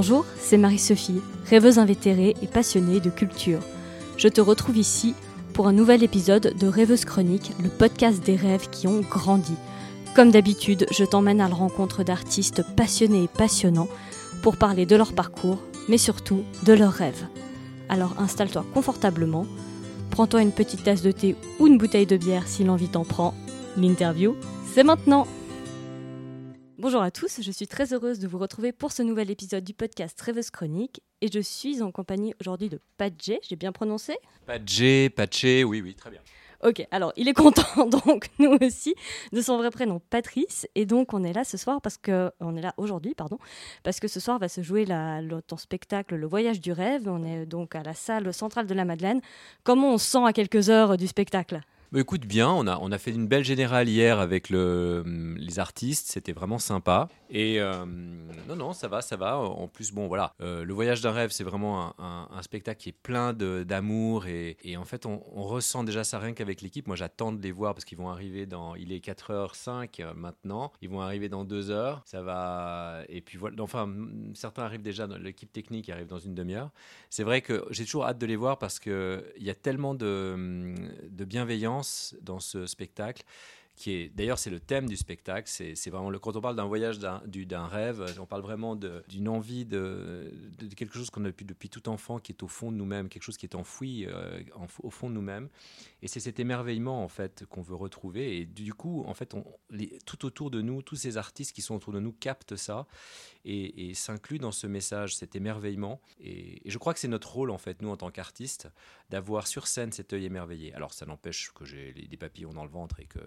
Bonjour, c'est Marie-Sophie, rêveuse invétérée et passionnée de culture. Je te retrouve ici pour un nouvel épisode de Rêveuse Chronique, le podcast des rêves qui ont grandi. Comme d'habitude, je t'emmène à la rencontre d'artistes passionnés et passionnants pour parler de leur parcours, mais surtout de leurs rêves. Alors installe-toi confortablement, prends-toi une petite tasse de thé ou une bouteille de bière si l'envie t'en prend. L'interview, c'est maintenant Bonjour à tous, je suis très heureuse de vous retrouver pour ce nouvel épisode du podcast Rêveuse Chronique et je suis en compagnie aujourd'hui de Padjé, j'ai bien prononcé? Padjé, Patché, oui, oui, très bien. Ok, alors il est content donc nous aussi de son vrai prénom Patrice et donc on est là ce soir parce que on est là aujourd'hui pardon parce que ce soir va se jouer la, le, ton spectacle Le Voyage du rêve. On est donc à la salle centrale de la Madeleine. Comment on se sent à quelques heures du spectacle? Bah, écoute bien, on a, on a fait une belle générale hier avec le, les artistes, c'était vraiment sympa. Et euh, non, non, ça va, ça va. En plus, bon, voilà, euh, le voyage d'un rêve, c'est vraiment un, spectacle qui est plein d'amour et, en fait, on, ressent déjà ça rien qu'avec l'équipe. Moi, j'attends de les voir parce qu'ils vont arriver dans, il est 4h05 euh, maintenant, ils vont arriver dans 2 heures, ça va, et puis voilà, enfin, certains arrivent déjà, l'équipe technique arrive dans une demi-heure. C'est vrai que j'ai toujours hâte de les voir parce qu'il y a tellement de, de bienveillance dans ce spectacle qui est d'ailleurs c'est le thème du spectacle. C'est vraiment le quand on parle d'un voyage, d'un rêve, on parle vraiment d'une envie de, quelque chose qu'on a depuis, tout enfant, qui est au fond de nous-mêmes, quelque chose qui est enfoui euh, au fond de nous-mêmes. Et c'est cet émerveillement en fait qu'on veut retrouver. Et du coup, en fait, tout autour de nous, tous ces artistes qui sont autour de nous captent ça et, et s'incluent dans ce message, cet émerveillement. Et, et je crois que c'est notre rôle en fait, nous en tant qu'artistes, d'avoir sur scène cet œil émerveillé. Alors ça n'empêche que j'ai des papillons dans le ventre et que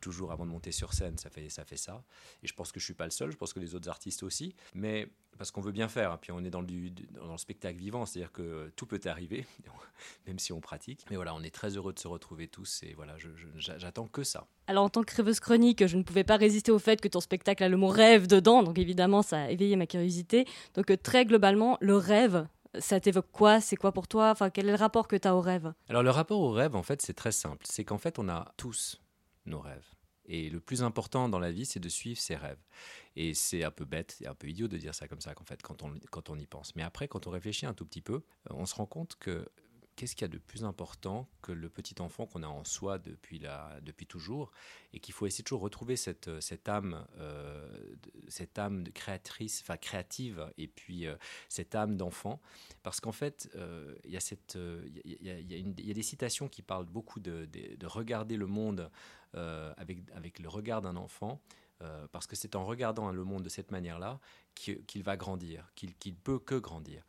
toujours avant de monter sur scène, ça fait ça. Fait ça. Et je pense que je suis pas le seul, je pense que les autres artistes aussi. Mais parce qu'on veut bien faire, hein, puis on est dans le, dans le spectacle vivant, c'est-à-dire que tout peut arriver, même si on pratique. Mais voilà, on est très heureux de se retrouver tous et voilà, j'attends que ça. Alors en tant que rêveuse chronique, je ne pouvais pas résister au fait que ton spectacle a le mot rêve dedans, donc évidemment ça a éveillé ma curiosité. Donc euh, très globalement, le rêve, ça t'évoque quoi? C'est quoi pour toi? Enfin, quel est le rapport que tu as au rêve? Alors le rapport au rêve, en fait, c'est très simple. C'est qu'en fait, on a tous nos rêves. Et le plus important dans la vie, c'est de suivre ses rêves. Et c'est un peu bête, et un peu idiot de dire ça comme ça, qu'en fait, quand on, quand on y pense. Mais après, quand on réfléchit un tout petit peu, on se rend compte que qu'est-ce qu'il y a de plus important que le petit enfant qu'on a en soi depuis, la, depuis toujours et qu'il faut essayer de toujours retrouver cette, cette âme, euh, cette âme de créatrice, enfin créative et puis euh, cette âme d'enfant parce qu'en fait euh, il y, a y, a, y, a des citations qui parlent beaucoup de, de, de regarder le monde avec, avec le regard d'un enfant parce que c'est en regardant le monde de cette manière-là qu'il va grandir, qu'il qu peut que grandir.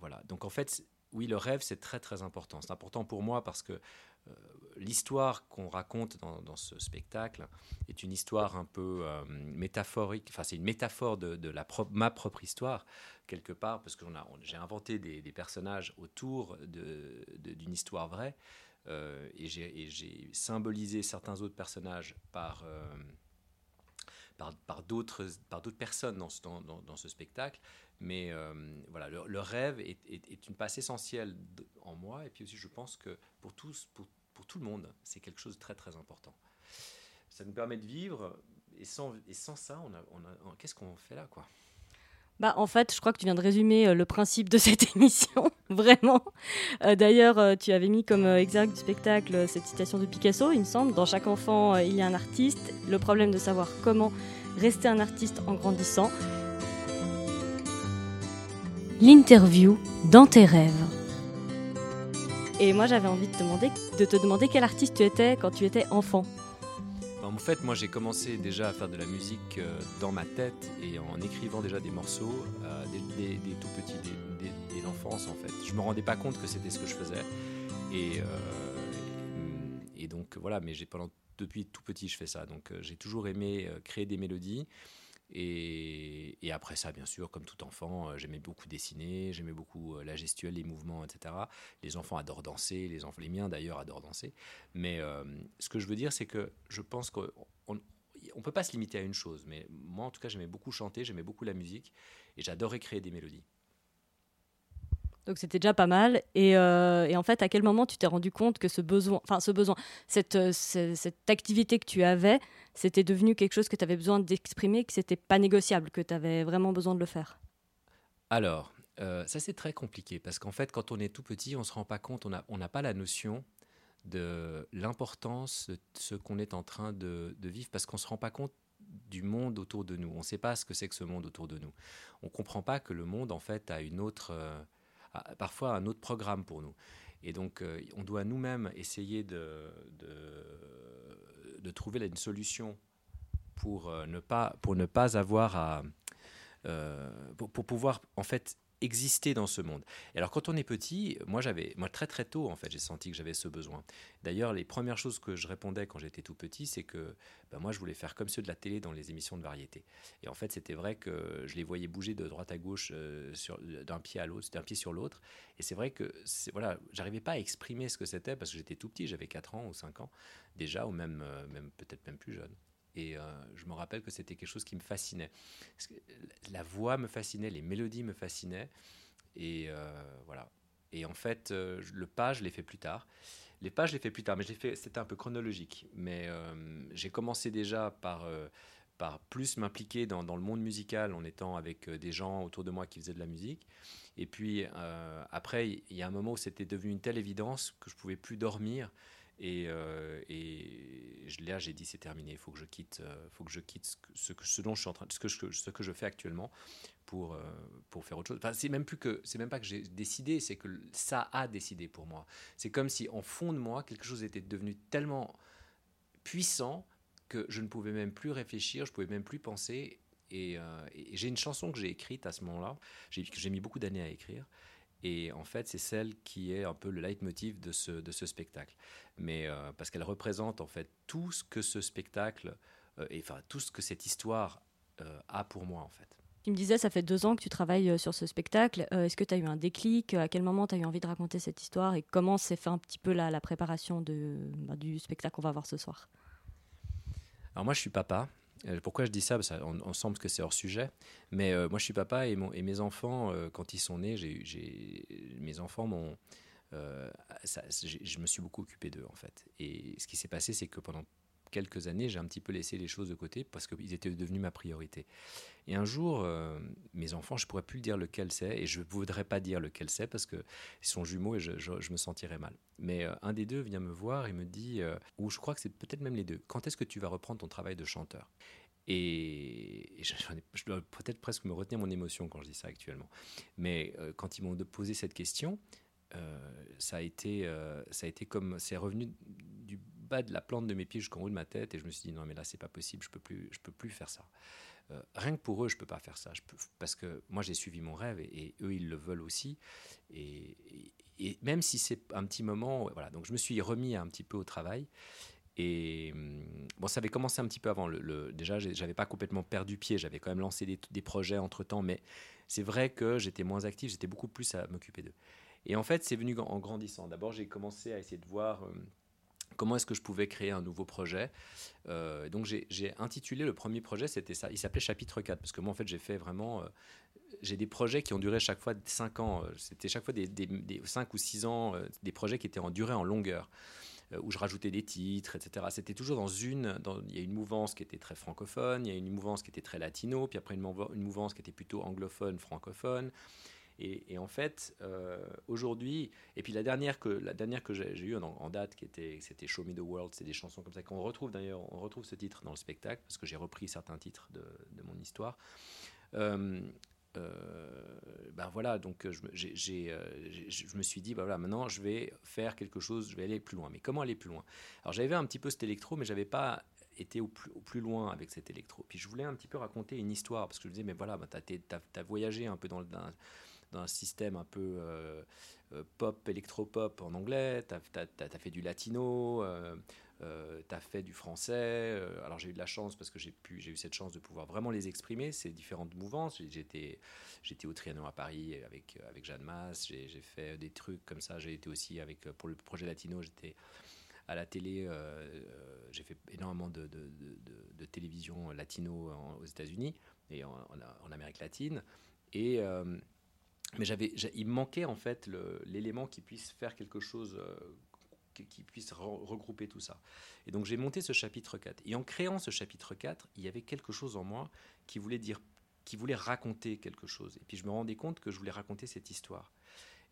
voilà. Donc en fait, oui, le rêve, c'est très très important. C'est important pour moi parce que euh, l'histoire qu'on raconte dans, ce spectacle est une histoire un peu euh, métaphorique. Enfin, c'est une métaphore de, ma propre histoire, quelque part, parce que j'ai inventé des, personnages autour d'une histoire vraie. Euh, et j'ai symbolisé certains autres personnages par, par, par d'autres personnes dans ce, dans ce spectacle. Mais euh, voilà, le, rêve est, une passe essentielle en moi. Et puis aussi, je pense que pour, tous, pour, tout le monde, c'est quelque chose de très, très important. Ça nous permet de vivre. Et sans, ça, qu'est-ce qu'on fait là quoi? Bah, en fait, je crois que tu viens de résumer euh, le principe de cette émission, vraiment. Euh, D'ailleurs, tu avais mis comme exergue du spectacle cette citation de Picasso, il me semble. Dans chaque enfant, il y a un artiste. Le problème de savoir comment rester un artiste en grandissant l'interview dans tes rêves. Et moi, j'avais envie de te, demander, de te demander quel artiste tu étais quand tu étais enfant. En fait, moi, j'ai commencé déjà à faire de la musique euh, dans ma tête et en écrivant déjà des morceaux euh, dès, tout petit, dès, dès l'enfance, en fait. Je me rendais pas compte que c'était ce que je faisais. Et, euh, et donc, voilà, mais pendant, depuis tout petit, je fais ça. Donc, euh, j'ai toujours aimé créer des mélodies. Et, après ça, bien sûr, comme tout enfant, euh, j'aimais beaucoup dessiner, j'aimais beaucoup euh, la gestuelle, les mouvements, etc. Les enfants adorent danser, les, enfants, les miens d'ailleurs adorent danser. Mais euh, ce que je veux dire, c'est que je pense qu'on ne peut pas se limiter à une chose. Mais moi, en tout cas, j'aimais beaucoup chanter, j'aimais beaucoup la musique, et j'adorais créer des mélodies. Donc c'était déjà pas mal. Et, euh, et, en fait, à quel moment tu t'es rendu compte que ce besoin, enfin ce besoin, cette, euh, cette, activité que tu avais, c'était devenu quelque chose que tu avais besoin d'exprimer, que c'était pas négociable, que tu avais vraiment besoin de le faire? Alors, euh, ça c'est très compliqué parce qu'en fait, quand on est tout petit, on ne se rend pas compte, on n'a pas la notion de l'importance de ce qu'on est en train de, vivre parce qu'on ne se rend pas compte du monde autour de nous. On ne sait pas ce que c'est que ce monde autour de nous. On ne comprend pas que le monde, en fait, a une autre, parfois un autre programme pour nous. Et donc, euh, on doit nous-mêmes essayer de, de, trouver une solution pour, ne pas, pour ne pas avoir à... pour, pour, pouvoir, en fait, exister dans ce monde. Et alors quand on est petit, moi j'avais, moi très très tôt en fait, j'ai senti que j'avais ce besoin. D'ailleurs, les premières choses que je répondais quand j'étais tout petit, c'est que ben, moi je voulais faire comme ceux de la télé dans les émissions de variété. Et en fait, c'était vrai que je les voyais bouger de droite à gauche, euh, d'un pied à l'autre, d'un pied sur l'autre. Et c'est vrai que voilà, j'arrivais pas à exprimer ce que c'était parce que j'étais tout petit, j'avais 4 ans ou 5 ans déjà, ou même, euh, même peut-être même plus jeune. Et euh, je me rappelle que c'était quelque chose qui me fascinait. La voix me fascinait, les mélodies me fascinaient. Et euh, voilà. Et en fait, euh, le pas, je l'ai fait plus tard. Les pas, je l'ai fait plus tard, mais c'était un peu chronologique. Mais j'ai commencé déjà par, par plus m'impliquer dans, dans, le monde musical en étant avec des gens autour de moi qui faisaient de la musique. Et puis après, il y a un moment où c'était devenu une telle évidence que je pouvais plus dormir et, euh, et là, j'ai dit c'est terminé. Il faut que je quitte, euh, faut que je quitte ce, que, ce dont je suis en train, ce que ce que je fais actuellement pour euh, pour faire autre chose. Enfin, c'est même plus que, c'est même pas que j'ai décidé, c'est que ça a décidé pour moi. C'est comme si en fond de moi quelque chose était devenu tellement puissant que je ne pouvais même plus réfléchir, je pouvais même plus penser. Et, et j'ai une chanson que j'ai écrite à ce moment-là, j'ai mis beaucoup d'années à écrire, et en fait, c'est celle qui est un peu le leitmotiv de ce, de ce spectacle. Mais euh, parce qu'elle représente en fait tout ce que ce spectacle, euh, et enfin tout ce que cette histoire euh, a pour moi en fait. Tu me disais, ça fait deux ans que tu travailles sur ce spectacle. Est-ce que tu as eu un déclic? À quel moment tu as eu envie de raconter cette histoire? Et comment s'est fait un petit peu la, la préparation de, bah, du spectacle qu'on va voir ce soir? Alors moi, je suis papa. Euh, pourquoi je dis ça? Parce qu'on semble que c'est hors sujet. Mais euh, moi, je suis papa et, mes enfants, euh, quand ils sont nés, mes enfants je me suis beaucoup occupé d'eux, en fait. Et ce qui s'est passé, c'est que pendant quelques années, j'ai un petit peu laissé les choses de côté parce qu'ils étaient devenus ma priorité. Et un jour, mes enfants, je pourrais plus dire lequel c'est et je ne voudrais pas dire lequel c'est parce qu'ils sont jumeaux et je, je, me sentirais mal. Mais un des deux vient me voir et me dit, ou je crois que c'est peut-être même les deux, quand est-ce que tu vas reprendre ton travail de chanteur? Et je, dois peut-être presque me retenir mon émotion quand je dis ça actuellement. Mais euh, quand ils m'ont posé cette question, euh, ça, a été, euh, ça a été comme. C'est revenu du bas de la plante de mes pieds jusqu'en haut de ma tête. Et je me suis dit, non, mais là, c'est pas possible, je peux plus, je peux plus faire ça. rien que pour eux, je peux pas faire ça. Je peux, parce que moi, j'ai suivi mon rêve et, eux, ils le veulent aussi. Et, même si c'est un petit moment, voilà. Donc, je me suis remis un petit peu au travail. Et hum, bon, ça avait commencé un petit peu avant. Le, déjà, j'avais pas complètement perdu pied. J'avais quand même lancé des, des projets entre temps, mais c'est vrai que j'étais moins actif. J'étais beaucoup plus à m'occuper d'eux. Et en fait, c'est venu en grandissant. D'abord, j'ai commencé à essayer de voir hum, comment est-ce que je pouvais créer un nouveau projet. Euh, donc, j'ai intitulé le premier projet, c'était ça. Il s'appelait Chapitre 4, parce que moi, en fait, j'ai fait vraiment. Euh, j'ai des projets qui ont duré chaque fois 5 ans. C'était chaque fois des, des, des, 5 ou 6 ans, euh, des projets qui étaient en durée en longueur. Euh, où je rajoutais des titres, etc. C'était toujours dans une, il y a une mouvance qui était très francophone, il y a une mouvance qui était très latino, puis après une mouvance qui était plutôt anglophone, francophone. Et, en fait, euh, aujourd'hui, et puis la dernière que, la dernière que j'ai eue en, date, qui était, c'était Show Me the World, c'est des chansons comme ça qu'on retrouve d'ailleurs, on retrouve ce titre dans le spectacle, parce que j'ai repris certains titres de, de mon histoire. Ben voilà, donc je, je me suis dit, ben voilà, maintenant je vais faire quelque chose, je vais aller plus loin. Mais comment aller plus loin? Alors j'avais un petit peu cet électro, mais j'avais pas été au plus, au plus, loin avec cet électro. Puis je voulais un petit peu raconter une histoire, parce que je me disais, mais voilà, ben, tu as, voyagé un peu dans, dans, dans un système un peu euh, pop, électro-pop en anglais, tu as, fait du latino, euh, tu as fait du français. Euh, alors j'ai eu de la chance parce que j'ai eu cette chance de pouvoir vraiment les exprimer, ces différentes mouvances. J'étais, au Trianon à Paris avec, avec Jeanne Masse, j'ai, fait des trucs comme ça. J'ai été aussi avec, pour le projet latino, j'étais à la télé, euh, j'ai fait énormément de, télévision latino aux États-Unis et en, en, Amérique latine. Et mais j'avais, il me manquait en fait l'élément qui puisse faire quelque chose qui puisse regrouper tout ça. Et donc j'ai monté ce chapitre 4. Et en créant ce chapitre 4, il y avait quelque chose en moi qui voulait dire qui voulait raconter quelque chose. Et puis je me rendais compte que je voulais raconter cette histoire.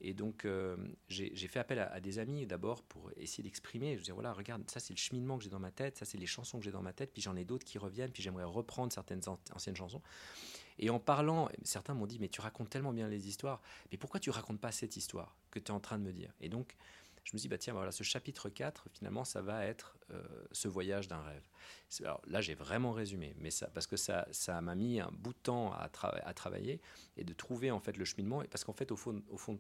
Et donc, euh, j'ai fait appel à, des amis d'abord pour essayer d'exprimer. Je disais, voilà, regarde, ça c'est le cheminement que j'ai dans ma tête, ça c'est les chansons que j'ai dans ma tête, puis j'en ai d'autres qui reviennent, puis j'aimerais reprendre certaines anciennes chansons. Et en parlant, certains m'ont dit, mais tu racontes tellement bien les histoires, mais pourquoi tu racontes pas cette histoire que tu es en train de me dire? Et donc, je me suis dit, bah, tiens, voilà, ce chapitre 4, finalement, ça va être euh, ce voyage d'un rêve. Alors là, j'ai vraiment résumé, mais ça, parce que ça, ça m'a mis un bout de temps à, travailler et de trouver en fait le cheminement. Parce qu'en fait, au fond, au fond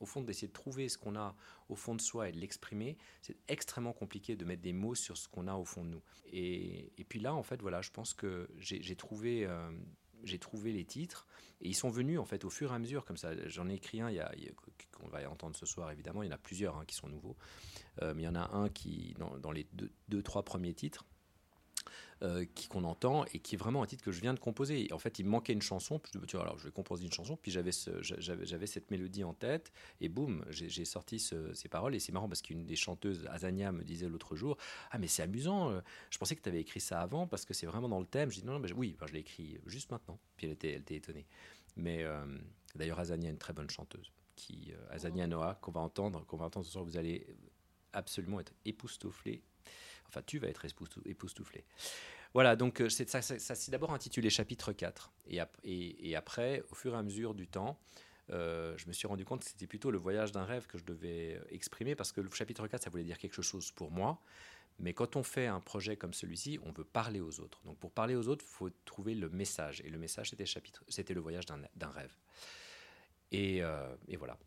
au fond, d'essayer de trouver ce qu'on a au fond de soi et de l'exprimer, c'est extrêmement compliqué de mettre des mots sur ce qu'on a au fond de nous. Et, puis là, en fait, voilà, je pense que j'ai trouvé, euh, j'ai trouvé les titres et ils sont venus en fait au fur et à mesure, comme ça. J'en ai écrit un, il y a, qu'on va entendre ce soir évidemment. Il y en a plusieurs hein, qui sont nouveaux, euh, mais il y en a un qui dans, dans les deux, deux, trois premiers titres euh, qu'on entend et qui est vraiment un titre que je viens de composer. en fait, il me manquait une chanson. Puis je me alors je vais composer une chanson. Puis j'avais j'avais cette mélodie en tête et boum, j'ai sorti ces paroles. Et c'est marrant parce qu'une des chanteuses, Azania, me disait l'autre jour, ah mais c'est amusant. Euh, je pensais que tu avais écrit ça avant parce que c'est vraiment dans le thème. Je dis non, non mais oui, je l'ai écrit juste maintenant. Puis elle était, elle était étonnée. Mais euh, d'ailleurs, Azania est une très bonne chanteuse. Qui, Azania Noah, qu'on va entendre, qu'on va entendre ce soir, vous allez absolument être époustouflé Enfin, tu vas être époustouflé. Voilà, donc euh, ça, ça, ça c'est d'abord intitulé chapitre 4. Et, après, au fur et à mesure du temps, euh, je me suis rendu compte que c'était plutôt le voyage d'un rêve que je devais exprimer parce que le chapitre 4, ça voulait dire quelque chose pour moi. Mais quand on fait un projet comme celui-ci, on veut parler aux autres. Donc pour parler aux autres, il faut trouver le message. Et le message, c'était, le voyage d'un, rêve. Euh, et voilà.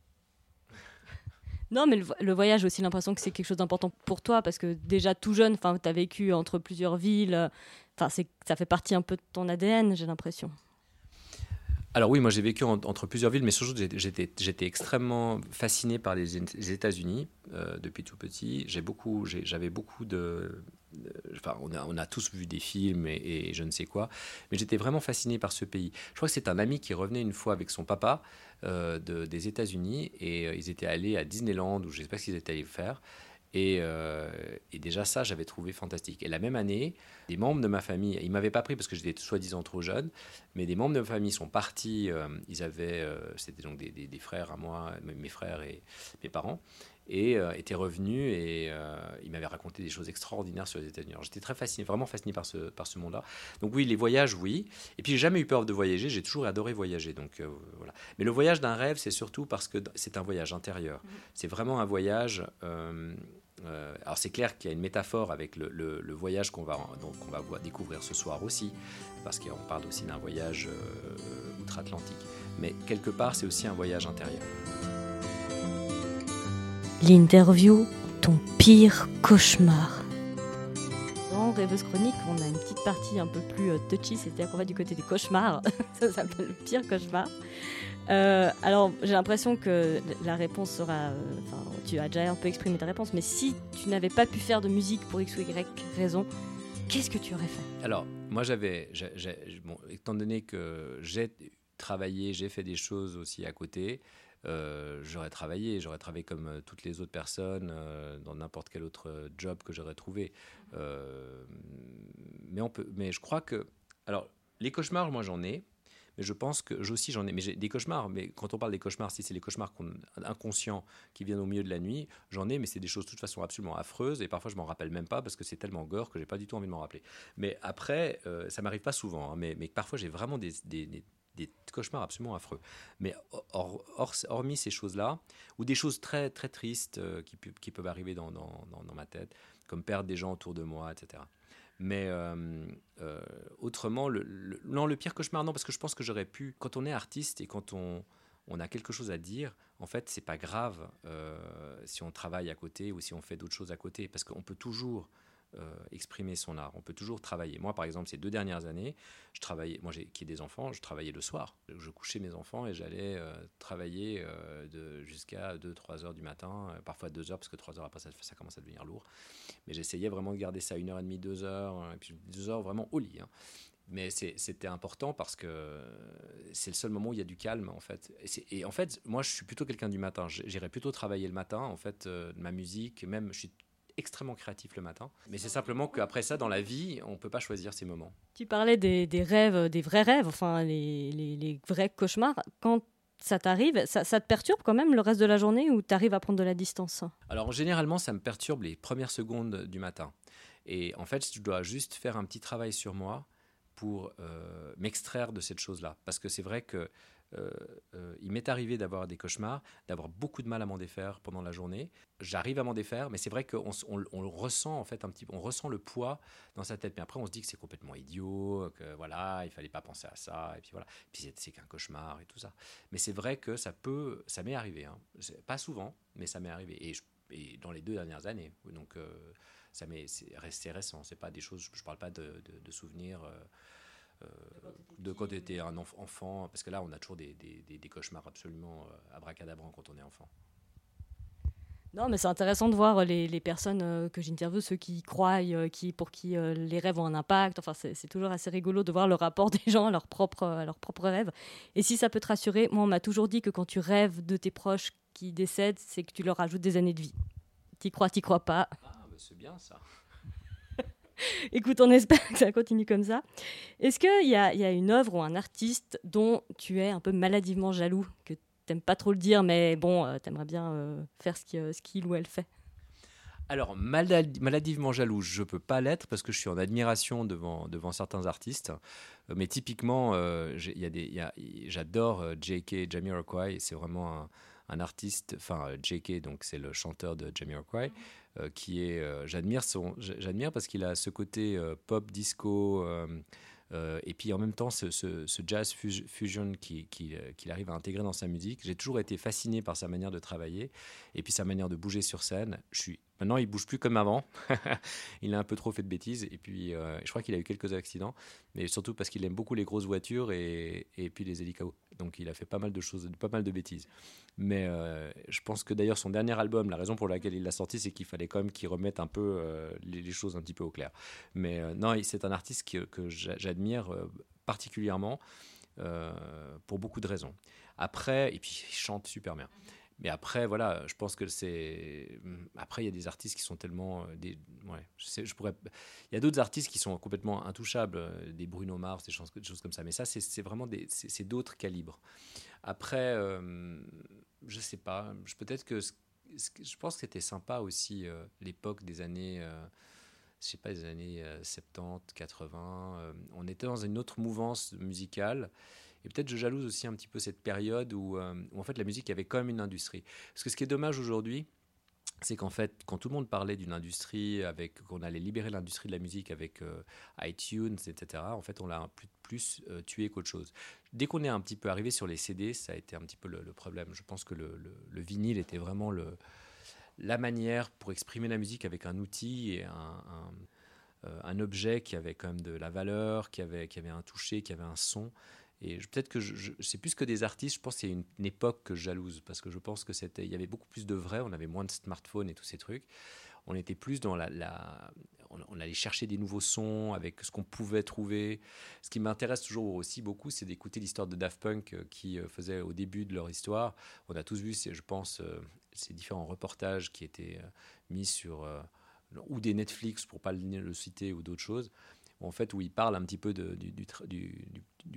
Non, mais le, voyage, j'ai aussi l'impression que c'est quelque chose d'important pour toi parce que déjà tout jeune, tu as vécu entre plusieurs villes. Ça fait partie un peu de ton ADN, j'ai l'impression. Alors oui, moi j'ai vécu entre plusieurs villes, mais surtout j'étais extrêmement fasciné par les, États-Unis euh, depuis tout petit. J'ai beaucoup, j'avais beaucoup de, enfin, on a, tous vu des films et, je ne sais quoi, mais j'étais vraiment fasciné par ce pays. Je crois que c'est un ami qui revenait une fois avec son papa euh, des États-Unis et euh, ils étaient allés à Disneyland ou je ne sais pas ce qu'ils étaient allés faire. Euh, et, déjà ça, j'avais trouvé fantastique. Et la même année, des membres de ma famille, ils m'avaient pas pris parce que j'étais soi-disant trop jeune, mais des membres de ma famille sont partis. Euh, ils avaient, euh, c'était donc des, frères à moi, mes frères et mes parents, et étaient revenus et ils m'avaient raconté des choses extraordinaires sur les États-Unis. J'étais très fasciné, vraiment fasciné par ce, par ce monde-là. Donc oui, les voyages, oui. Et puis j'ai jamais eu peur de voyager. J'ai toujours adoré voyager. Donc voilà. Mais le voyage d'un rêve, c'est surtout parce que c'est un voyage intérieur. Mmh. C'est vraiment un voyage euh, alors c'est clair qu'il y a une métaphore avec le, voyage qu'on va, donc on va découvrir ce soir aussi, parce qu'on parle aussi d'un voyage euh, outre-Atlantique. Mais quelque part, c'est aussi un voyage intérieur. L'interview, ton pire cauchemar. Dans Rêveuse Chronique, on a une petite partie un peu plus euh, touchy, c'est-à-dire qu'on va du côté des cauchemars. Ça s'appelle le pire cauchemar. Euh, alors, j'ai l'impression que la réponse sera. Euh, tu as déjà un peu exprimé ta réponse, mais si tu n'avais pas pu faire de musique pour X ou Y raison, qu'est-ce que tu aurais fait? Alors, moi, j'avais. Bon, étant donné que j'ai travaillé, j'ai fait des choses aussi à côté, euh, j'aurais travaillé, j'aurais travaillé comme toutes les autres personnes dans n'importe quel autre job que j'aurais trouvé. mais, on peut, mais je crois que. Alors, les cauchemars, moi, j'en ai. Mais je pense que aussi j'en ai, mais j'ai des cauchemars. Mais quand on parle des cauchemars, si c'est les cauchemars inconscients qui viennent au milieu de la nuit, j'en ai, mais c'est des choses de toute façon absolument affreuses et parfois je m'en rappelle même pas parce que c'est tellement gore que j'ai pas du tout envie de m'en rappeler. Mais après, euh, ça m'arrive pas souvent, hein, mais, mais parfois j'ai vraiment des, des, des cauchemars absolument affreux. Mais hormis ces choses-là, ou des choses très très tristes euh, qui, peuvent arriver dans, ma tête, comme perdre des gens autour de moi, etc. Mais euh, euh, autrement, le, le pire cauchemar, non, parce que je pense que j'aurais pu, quand on est artiste et quand on, on a quelque chose à dire, en fait, c'est pas grave si on travaille à côté ou si on fait d'autres choses à côté, parce qu'on peut toujours euh, exprimer son art. On peut toujours travailler. Moi, par exemple, ces deux dernières années, je travaillais, moi qui ai des enfants, je travaillais le soir. Je couchais mes enfants et j'allais euh, travailler euh, jusqu'à 2-3 heures du matin, parfois 2 heures, parce que 3 heures après, ça, commence à devenir lourd. Mais j'essayais vraiment de garder ça 1 heure et demie, 2 heures, et puis 2 heures vraiment au lit. Hein. Mais c'était important parce que c'est le seul moment où il y a du calme, en fait. Et, et en fait, moi, je suis plutôt quelqu'un du matin. J'irais plutôt travailler le matin, en fait, ma musique, même, je suis extrêmement créatif le matin. Mais c'est simplement qu'après ça, dans la vie, on ne peut pas choisir ces moments. Tu parlais des, rêves, des vrais rêves, enfin les, les, vrais cauchemars. Quand ça t'arrive, ça, ça, te perturbe quand même le reste de la journée ou tu arrives à prendre de la distance? Alors généralement, ça me perturbe les premières secondes du matin. Et en fait, je dois juste faire un petit travail sur moi pour euh, m'extraire de cette chose-là. Parce que c'est vrai que euh, euh, il m'est arrivé d'avoir des cauchemars, d'avoir beaucoup de mal à m'en défaire pendant la journée. J'arrive à m'en défaire, mais c'est vrai qu'on on, ressent en fait un petit, on ressent le poids dans sa tête. Mais après, on se dit que c'est complètement idiot, que voilà, il fallait pas penser à ça, et puis voilà, c'est qu'un cauchemar et tout ça. Mais c'est vrai que ça peut, ça m'est arrivé, hein. pas souvent, mais ça m'est arrivé, et, dans les deux dernières années. Donc ça c'est récent, c'est pas des choses, je parle pas de, de souvenirs. Euh, de quand tu étais un enfant, parce que là, on a toujours des, cauchemars absolument euh, abracadabrants quand on est enfant. Non, mais c'est intéressant de voir les, personnes euh, que j'interviewe, ceux qui croient, qui, pour qui les rêves ont un impact. Enfin, c'est toujours assez rigolo de voir le rapport des gens à leurs propres, leur propre rêves. Et si ça peut te rassurer, moi, on m'a toujours dit que quand tu rêves de tes proches qui décèdent, c'est que tu leur ajoutes des années de vie. T'y crois, t'y crois pas. Ah, bah, c'est bien ça. Écoute, on espère que ça continue comme ça. Est-ce qu'il y a, y a une œuvre ou un artiste dont tu es un peu maladivement jaloux, que t'aimes pas trop le dire, mais bon, euh, tu aimerais bien euh, faire ce qu'il ou elle fait? Alors, maladivement jaloux, je peux pas l'être parce que je suis en admiration devant, devant certains artistes. Euh, mais typiquement, j'adore J.K. Jamiroquai. C'est vraiment un, un artiste, enfin J.K. donc c'est le chanteur de Jamiroquai. Euh, qui est, euh, j'admire son, j'admire parce qu'il a ce côté euh, pop disco. et puis en même temps, ce, ce, jazz fusion qu'il qui, arrive à intégrer dans sa musique. J'ai toujours été fasciné par sa manière de travailler et puis sa manière de bouger sur scène. Je suis Maintenant, il bouge plus comme avant. il a un peu trop fait de bêtises. Et puis, je crois qu'il a eu quelques accidents. Mais surtout parce qu'il aime beaucoup les grosses voitures et, puis les hélicos. Donc, il a fait pas mal de choses, pas mal de bêtises. Mais euh, je pense que d'ailleurs son dernier album, la raison pour laquelle il l'a sorti, c'est qu'il fallait quand même qu'il remette un peu euh, les, choses un petit peu au clair. Mais euh, non, c'est un artiste que, que j'admire particulièrement pour beaucoup de raisons. Après, et puis il chante super bien. Mais après, voilà, je pense que c'est. Après, il y a des artistes qui sont tellement. Des... Ouais, je, je pourrais. Il y a d'autres artistes qui sont complètement intouchables, des Bruno Mars, des choses, comme ça. Mais ça, c'est vraiment d'autres calibres. Après, euh, je sais pas. Peut-être que je pense que c'était sympa aussi euh, l'époque des années, euh, je sais pas, des années 70, 80. on était dans une autre mouvance musicale. Et peut-être je jalouse aussi un petit peu cette période où, où, en fait la musique avait quand même une industrie. Parce que ce qui est dommage aujourd'hui, c'est qu'en fait, quand tout le monde parlait d'une industrie, qu'on allait libérer l'industrie de la musique avec euh, iTunes, etc., en fait, on l'a plus, plus euh, tué qu'autre chose. Dès qu'on est un petit peu arrivé sur les CD, ça a été un petit peu le, problème. Je pense que le, vinyle était vraiment la manière pour exprimer la musique avec un outil et un, euh, objet qui avait quand même de la valeur, qui avait un toucher, qui avait un son. Et peut-être que je, c'est plus que des artistes, je pense que c'est une, époque que je jalouse, parce que je pense que c'était, il y avait beaucoup plus de vrai, on avait moins de smartphones et tous ces trucs. On était plus dans la, la on, allait chercher des nouveaux sons avec ce qu'on pouvait trouver. Ce qui m'intéresse toujours aussi beaucoup, c'est d'écouter l'histoire de Daft Punk euh, qui euh, faisait au début de leur histoire. On a tous vu, je pense, euh, ces différents reportages qui étaient mis sur ou des Netflix pour pas le citer ou d'autres choses en fait, où il parle un petit peu du,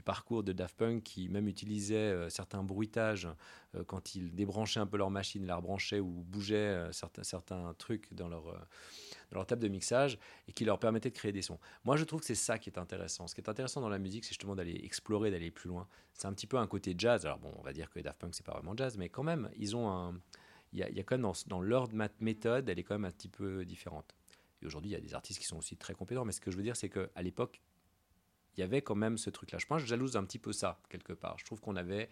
parcours de Daft Punk, qui même utilisait euh, certains bruitages euh, quand ils débranchaient un peu leur machine, la rebranchaient ou bougeaient euh, certains, certains trucs dans leur, table de mixage et qui leur permettaient de créer des sons. Moi, je trouve que c'est ça qui est intéressant. Ce qui est intéressant dans la musique, c'est justement d'aller explorer, d'aller plus loin. C'est un petit peu un côté jazz. Alors bon, on va dire que Daft Punk, c'est pas vraiment jazz, mais quand même, ils ont un... Il y, a, il y a quand même dans, dans leur méthode, elle est quand même un petit peu différente. Et aujourd'hui, il y a des artistes qui sont aussi très compétents. Mais ce que je veux dire, c'est qu'à l'époque, il y avait quand même ce truc-là. Je pense que jalouse un petit peu ça, quelque part. Je trouve qu'on avait.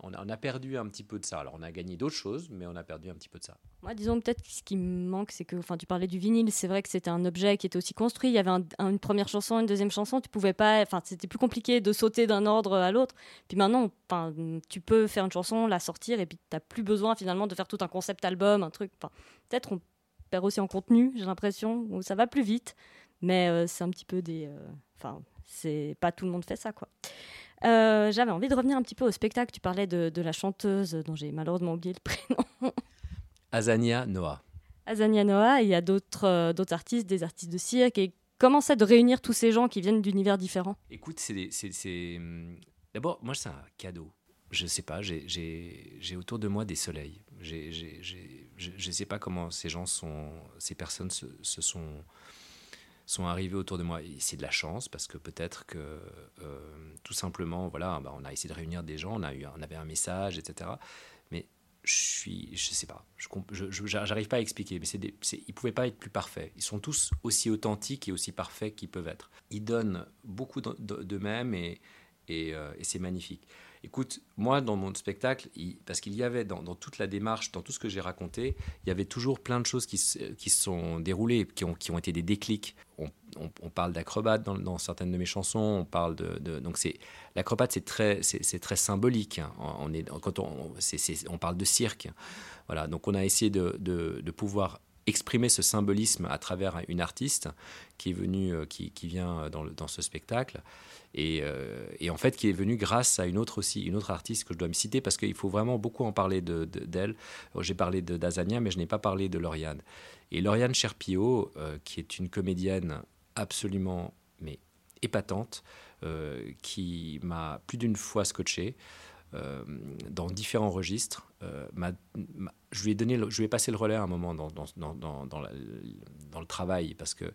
On a, perdu un petit peu de ça. Alors, on a gagné d'autres choses, mais on a perdu un petit peu de ça. Moi, disons peut-être ce qui me manque, c'est que, enfin, tu parlais du vinyle. C'est vrai que c'était un objet qui était aussi construit. Il y avait une première chanson, une deuxième chanson. Tu pouvais pas, enfin, c'était plus compliqué de sauter d'un ordre à l'autre. Puis maintenant, tu peux faire une chanson, la sortir, et puis tu n'as plus besoin finalement de faire tout un concept album, un truc. Peut-être on perd aussi en contenu, j'ai l'impression, où ça va plus vite. Mais euh, c'est un petit peu des. Euh, enfin, c'est pas tout le monde fait ça, quoi. Euh, j'avais envie de revenir un petit peu au spectacle. Tu parlais de, de la chanteuse dont j'ai malheureusement oublié le prénom. Azania Noah. Azania Noah, il y a d'autres d'autres artistes, des artistes de cirque. Et comment ça de réunir tous ces gens qui viennent d'univers différents? Écoute, c'est hum, d'abord moi c'est un cadeau. Je sais pas, j'ai autour de moi des soleils. Je ne sais pas comment ces gens sont, ces personnes se, sont sont arrivés autour de moi. C'est de la chance parce que peut-être que euh, tout simplement, voilà, bah, on a essayé de réunir des gens, on, avait un message, etc. Mais je suis, je sais pas, je j'arrive pas à expliquer, mais ils pouvaient pas être plus parfaits. Ils sont tous aussi authentiques et aussi parfaits qu'ils peuvent être. Ils donnent beaucoup d'eux-mêmes euh, et c'est magnifique. Écoute, moi, dans mon spectacle, parce qu'il y avait dans, toute la démarche, dans tout ce que j'ai raconté, il y avait toujours plein de choses qui, qui se sont déroulées, qui ont, qui ont été des déclics. On, parle d'acrobate dans, certaines de mes chansons, on parle de... donc c'est l'acrobate, c'est très, c'est, très symbolique. Hein. On, est, quand on, on parle de cirque. Voilà, donc on a essayé de, de pouvoir exprimer ce symbolisme à travers une artiste qui est venue, euh, qui, qui vient dans, dans, ce spectacle. Et, euh, et, en fait, qui est venue grâce à une autre aussi, une autre artiste que je dois me citer parce qu'il faut vraiment beaucoup en parler d'elle. De, J'ai parlé de d'Azania, mais je n'ai pas parlé de Lauriane. Et Lauriane Cherpillot, euh, qui est une comédienne absolument mais épatante, qui m'a plus d'une fois scotché. Euh, dans différents registres. Euh, je, lui ai donné, je lui ai passé le relais à un moment dans, le travail parce que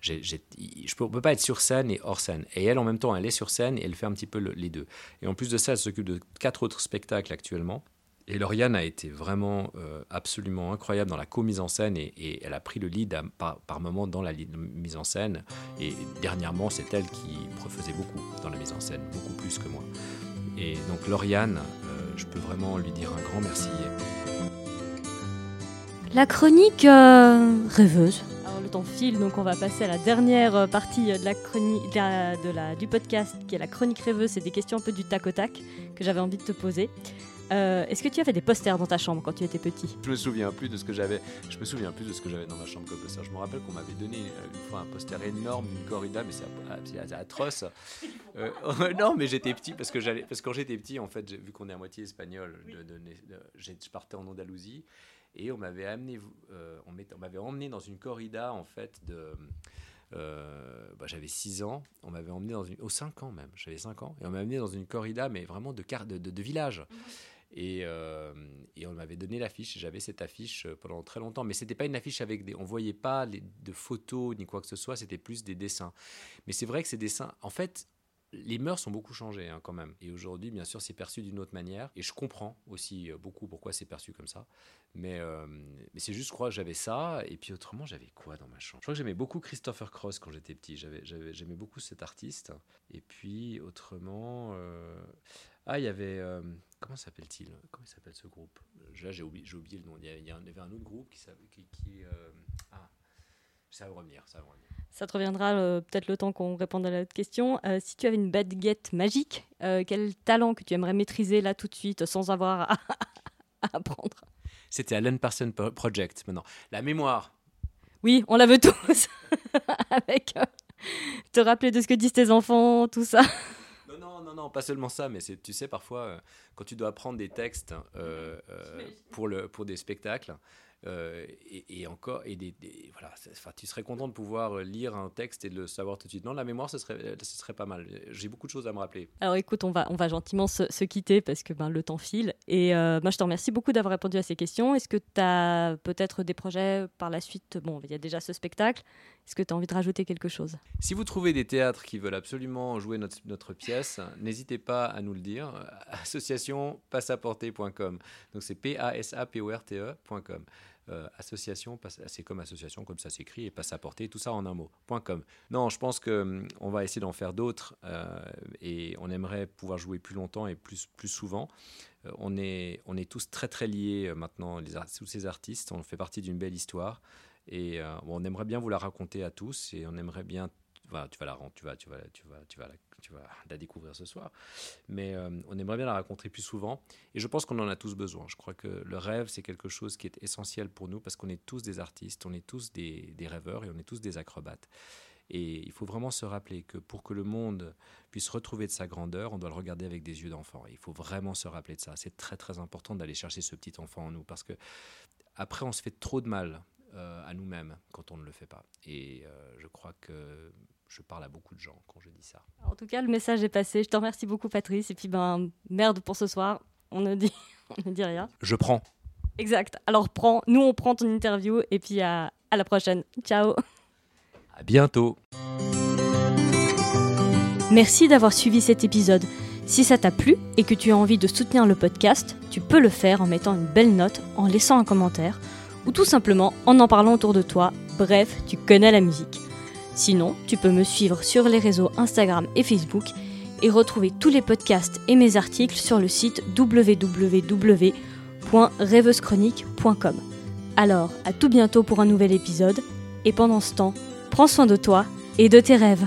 je ne peux, pas être sur scène et hors scène. Et elle, en même temps, elle est sur scène et elle fait un petit peu les deux. Et en plus de ça, elle s'occupe de quatre autres spectacles actuellement. Et Lauriane a été vraiment euh, absolument incroyable dans la co-mise en scène et, elle a pris le lead par, par moment dans la mise en scène. Et dernièrement, c'est elle qui faisait beaucoup dans la mise en scène, beaucoup plus que moi. Et donc Lauriane, euh, je peux vraiment lui dire un grand merci. La chronique euh, rêveuse. Alors le temps file, donc on va passer à la dernière partie de la chronique, de la, du podcast, qui est la chronique rêveuse. C'est des questions un peu du tac au tac que j'avais envie de te poser. Euh, est-ce que tu avais des posters dans ta chambre quand tu étais petit? Je me souviens plus de ce que j'avais. Je me souviens plus de ce que j'avais dans ma chambre comme poster. Je me rappelle qu'on m'avait donné une fois un poster énorme d'une corrida, mais c'est atroce. Euh, non, mais j'étais petit parce que j'allais parce que quand j'étais petit, en fait, vu qu'on est à moitié espagnol, je partais en Andalousie et on m'avait amené, euh, on m'avait emmené dans une corrida en fait de bah, j'avais 6 ans, on m'avait emmené dans une. Oh, 5 ans même, j'avais 5 ans, et on m'avait amené dans une corrida, mais vraiment de, de, de, de village. Et, euh, et, on m'avait donné l'affiche. J'avais cette affiche euh, pendant très longtemps, mais c'était pas une affiche avec des. On voyait pas de photos ni quoi que ce soit. C'était plus des dessins. Mais c'est vrai que ces dessins, en fait, les mœurs sont beaucoup changées hein, quand même. Et aujourd'hui, bien sûr, c'est perçu d'une autre manière. Et je comprends aussi euh, beaucoup pourquoi c'est perçu comme ça. Mais, mais c'est juste, je crois j'avais ça. Et puis autrement, j'avais quoi dans ma chambre? Je crois que j'aimais beaucoup Christopher Cross quand j'étais petit. J'aimais beaucoup cet artiste. Et puis autrement, ah, il y avait. Euh, comment s'appelle-t-il? Comment s'appelle ce groupe? Là, j'ai oublié, oublié, le nom. Il y, avait un autre groupe qui. qui, qui euh, ah, ça va revenir, ça va revenir. Ça te reviendra euh, peut-être le temps qu'on réponde à l'autre question. si tu avais une baguette magique, quel talent que tu aimerais maîtriser là tout de suite sans avoir à, apprendre? C'était Alan Parsons Project maintenant. La mémoire. Oui, on la veut tous. Avec te rappeler de ce que disent tes enfants, tout ça non, pas seulement ça, mais tu sais, parfois, euh, quand tu dois apprendre des textes euh, euh, pour, le, pour des spectacles, euh, et, encore, et des, voilà, enfin, tu serais content de pouvoir lire un texte et de le savoir tout de suite. Non, la mémoire, ce serait, ce serait pas mal. J'ai beaucoup de choses à me rappeler. Alors écoute, on va, on va gentiment se, quitter parce que ben, le temps file. Et euh, moi, je te remercie beaucoup d'avoir répondu à ces questions. Est-ce que tu as peut-être des projets par la suite? Bon, il y a déjà ce spectacle. Est-ce que tu as envie de rajouter quelque chose? Si vous trouvez des théâtres qui veulent absolument jouer notre, pièce, n'hésitez pas à nous le dire. Association passaporté.com. Donc c'est P-A-S-A-P-O-R-T-E.com. Euh, association, c'est comme association, comme ça s'écrit, et passaporté, tout ça en un mot, .com. Non, je pense qu'on hum, va essayer d'en faire d'autres euh, et on aimerait pouvoir jouer plus longtemps et plus, plus souvent. Euh, on, est, on est tous très très liés maintenant, les, tous ces artistes, on fait partie d'une belle histoire et on aimerait bien vous la raconter à tous et on aimerait bien tu vas la tu tu vas la découvrir ce soir. Mais euh, on aimerait bien la raconter plus souvent. Et je pense qu'on en a tous besoin. Je crois que le rêve, c'est quelque chose qui est essentiel pour nous parce qu'on est tous des artistes, on est tous des, des, rêveurs et on est tous des acrobates. Et il faut vraiment se rappeler que pour que le monde puisse retrouver de sa grandeur, on doit le regarder avec des yeux d'enfant. Il faut vraiment se rappeler de ça. C'est très très important d'aller chercher ce petit enfant en nous parce que après on se fait trop de mal euh, à nous-mêmes quand on ne le fait pas. Et je crois que je parle à beaucoup de gens quand je dis ça. En tout cas, le message est passé. Je te remercie beaucoup, Patrice. Et puis, ben, merde pour ce soir. On ne dit, on ne dit rien. Je prends. Exact. Alors, prends. Nous, on prend ton interview. Et puis, à, à la prochaine. Ciao. À bientôt. Merci d'avoir suivi cet épisode. Si ça t'a plu et que tu as envie de soutenir le podcast, tu peux le faire en mettant une belle note, en laissant un commentaire ou tout simplement en en parlant autour de toi. Bref, tu connais la musique. Sinon, tu peux me suivre sur les réseaux Instagram et Facebook et retrouver tous les podcasts et mes articles sur le site www.rêveuseChronique.com. Alors, à tout bientôt pour un nouvel épisode et pendant ce temps, prends soin de toi et de tes rêves.